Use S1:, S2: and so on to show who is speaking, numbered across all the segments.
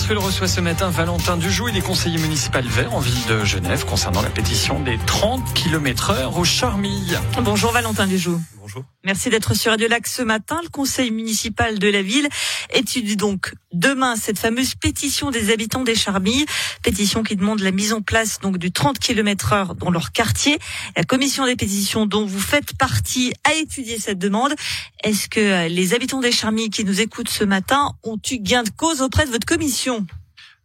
S1: Rulle reçoit ce matin Valentin Dujoux. Il est conseiller municipal vert en ville de Genève concernant la pétition des 30 km heure au Charmilles.
S2: Bonjour Valentin Dujoux. Merci d'être sur Radio Lac ce matin. Le conseil municipal de la ville étudie donc demain cette fameuse pétition des habitants des Charmilles. Pétition qui demande la mise en place donc du 30 km heure dans leur quartier. La commission des pétitions dont vous faites partie a étudié cette demande. Est-ce que les habitants des Charmilles qui nous écoutent ce matin ont eu gain de cause auprès de votre commission?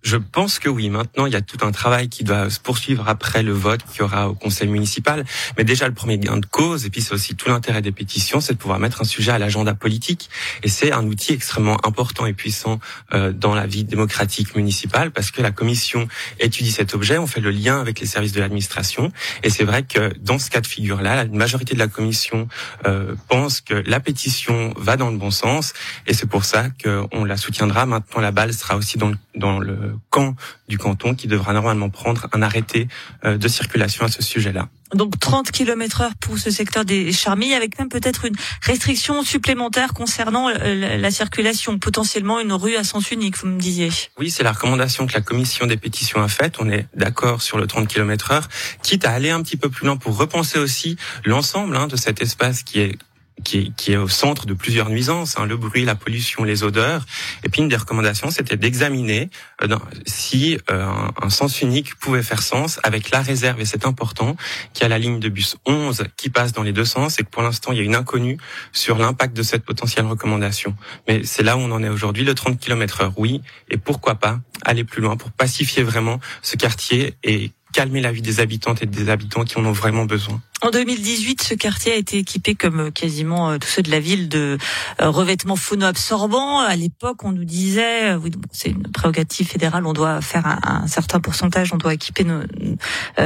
S3: Je pense que oui. Maintenant, il y a tout un travail qui doit se poursuivre après le vote qu'il y aura au conseil municipal. Mais déjà, le premier gain de cause, et puis c'est aussi tout l'intérêt des pétitions, c'est de pouvoir mettre un sujet à l'agenda politique. Et c'est un outil extrêmement important et puissant euh, dans la vie démocratique municipale parce que la commission étudie cet objet, on fait le lien avec les services de l'administration. Et c'est vrai que dans ce cas de figure-là, la majorité de la commission euh, pense que la pétition va dans le bon sens. Et c'est pour ça qu'on la soutiendra. Maintenant, la balle sera aussi dans le, dans le camp du canton qui devra normalement prendre un arrêté euh, de circulation à ce sujet-là.
S2: Donc 30 km heure pour ce secteur des Charmilles, avec même peut-être une restriction supplémentaire concernant euh, la circulation, potentiellement une rue à sens unique, vous me disiez.
S3: Oui, c'est la recommandation que la commission des pétitions a faite. On est d'accord sur le 30 km heure, quitte à aller un petit peu plus loin pour repenser aussi l'ensemble hein, de cet espace qui est qui est, qui est, au centre de plusieurs nuisances, hein, le bruit, la pollution, les odeurs. Et puis une des recommandations, c'était d'examiner euh, si euh, un, sens unique pouvait faire sens avec la réserve, et c'est important, qu'il y a la ligne de bus 11 qui passe dans les deux sens, et que pour l'instant, il y a une inconnue sur l'impact de cette potentielle recommandation. Mais c'est là où on en est aujourd'hui, le 30 km heure, oui, et pourquoi pas aller plus loin pour pacifier vraiment ce quartier et calmer la vie des habitantes et des habitants qui en ont vraiment besoin.
S2: En 2018, ce quartier a été équipé, comme euh, quasiment euh, tous ceux de la ville, de euh, revêtements phono-absorbants. À l'époque, on nous disait, oui, c'est une prérogative fédérale, on doit faire un, certain pourcentage, on doit équiper nos,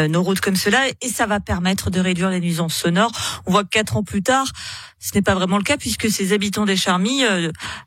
S2: nos, routes comme cela, et ça va permettre de réduire les nuisances sonores. On voit que quatre ans plus tard, ce n'est pas vraiment le cas, puisque ces habitants des Charmilles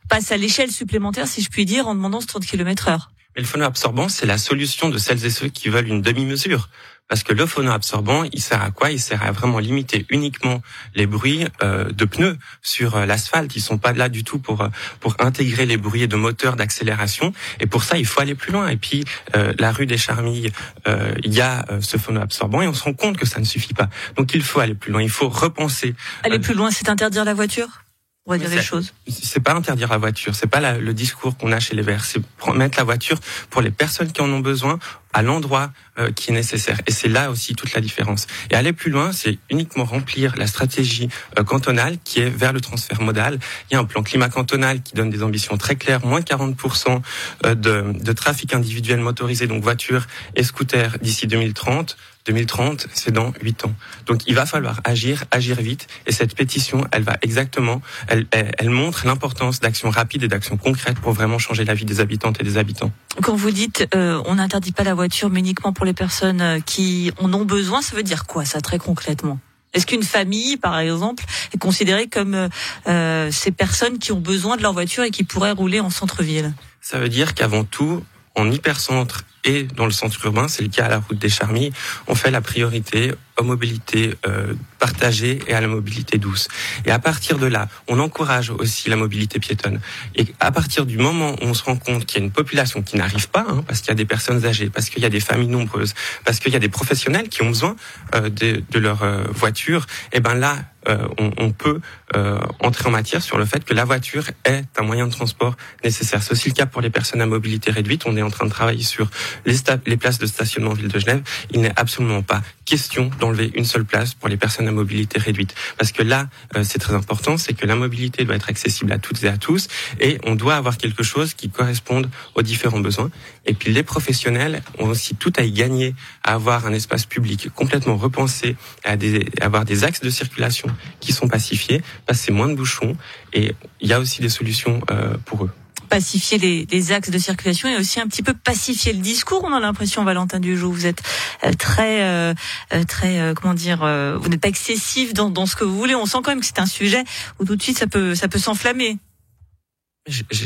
S2: passent à l'échelle supplémentaire, si je puis dire, en demandant ce 30 km heure.
S3: Mais le phono-absorbant, c'est la solution de celles et ceux qui veulent une demi-mesure. Parce que le phono-absorbant, il sert à quoi? Il sert à vraiment limiter uniquement les bruits euh, de pneus sur euh, l'asphalte. Ils sont pas là du tout pour euh, pour intégrer les bruits de moteur, d'accélération. Et pour ça, il faut aller plus loin. Et puis, euh, la rue des Charmilles, euh, il y a ce phono-absorbant et on se rend compte que ça ne suffit pas. Donc, il faut aller plus loin. Il faut repenser.
S2: Aller plus loin, c'est interdire la voiture? On va dire les choses.
S3: C'est pas interdire la voiture, c'est pas la, le discours qu'on a chez les Verts, c'est mettre la voiture pour les personnes qui en ont besoin à l'endroit euh, qui est nécessaire. Et c'est là aussi toute la différence. Et aller plus loin, c'est uniquement remplir la stratégie euh, cantonale qui est vers le transfert modal. Il y a un plan climat cantonal qui donne des ambitions très claires, moins 40% euh, de, de trafic individuel motorisé, donc voitures et scooters d'ici 2030. 2030, c'est dans 8 ans. Donc il va falloir agir, agir vite. Et cette pétition, elle va exactement, elle, elle, elle montre l'importance d'actions rapides et d'actions concrètes pour vraiment changer la vie des habitantes et des habitants.
S2: Quand vous dites euh, on n'interdit pas la voiture, mais uniquement pour les personnes euh, qui en ont besoin, ça veut dire quoi ça très concrètement? Est-ce qu'une famille, par exemple, est considérée comme euh, ces personnes qui ont besoin de leur voiture et qui pourraient rouler en centre-ville?
S3: Ça veut dire qu'avant tout, en hypercentre et dans le centre urbain, c'est le cas à la route des Charmilles, on fait la priorité aux mobilités euh, partagées et à la mobilité douce. Et à partir de là, on encourage aussi la mobilité piétonne. Et à partir du moment où on se rend compte qu'il y a une population qui n'arrive pas, hein, parce qu'il y a des personnes âgées, parce qu'il y a des familles nombreuses, parce qu'il y a des professionnels qui ont besoin euh, de, de, leur euh, voiture, et eh ben là, euh, on, on, peut euh, entrer en matière sur le fait que la voiture est un moyen de transport nécessaire. C'est aussi le cas pour les personnes à mobilité réduite. On est en train de travailler sur les, les places de stationnement en ville de Genève. Il n'est absolument pas question d'enlever une seule place pour les personnes à mobilité réduite. Parce que là, euh, c'est très important, c'est que la mobilité doit être accessible à toutes et à tous, et on doit avoir quelque chose qui corresponde aux différents besoins. Et puis les professionnels ont aussi tout à y gagner à avoir un espace public complètement repensé, à, avoir des axes de circulation qui sont pacifiés, passer moins de bouchons, et il y a aussi des solutions euh, pour eux
S2: pacifier les, les, axes de circulation et aussi un petit peu pacifier le discours. On a l'impression, Valentin Dujoux, vous êtes euh, très, euh, euh, très, comment dire, vous n'êtes pas excessif dans, dans ce que vous voulez. On sent quand même que c'est un sujet où tout de suite ça peut, ça peut s'enflammer.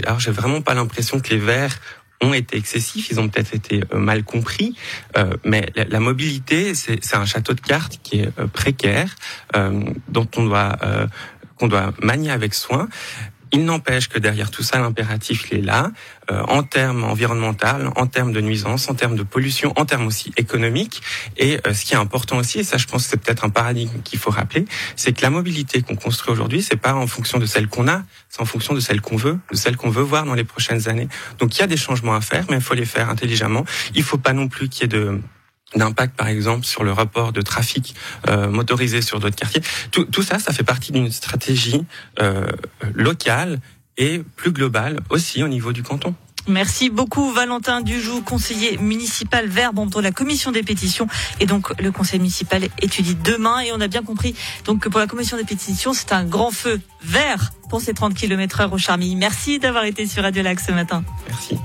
S3: Alors j'ai vraiment pas l'impression que les Verts ont été excessifs, ils ont peut-être été mal compris, euh, mais la, la mobilité, c'est un château de cartes qui est précaire, euh, dont on doit qu'on doit manier avec soin Il n'empêche que derrière tout ça, l'impératif, il est là, euh, en termes environnementaux, en termes de nuisances, en termes de pollution, en termes aussi économiques. Et euh, ce qui est important aussi, et ça je pense que c'est peut-être un paradigme qu'il faut rappeler, c'est que la mobilité qu'on construit aujourd'hui, c'est pas en fonction de celle qu'on a, c'est en fonction de celle qu'on veut, de celle qu'on veut voir dans les prochaines années. Donc il y a des changements à faire, mais il faut les faire intelligemment. Il faut pas non plus qu'il y ait de d'impact par exemple sur le rapport de trafic euh, motorisé sur d'autres quartiers. Tout, tout, ça, ça fait partie d'une stratégie euh, locale et plus globale aussi au niveau du canton.
S2: Merci beaucoup Valentin Dujoux, conseiller municipal vert dont la commission des pétitions et donc le conseil municipal étudie demain et on a bien compris donc que pour la commission des pétitions c'est un grand feu vert pour ces 30 km heure au Charmilles. Merci d'avoir été sur Radio Lac ce matin.
S3: Merci.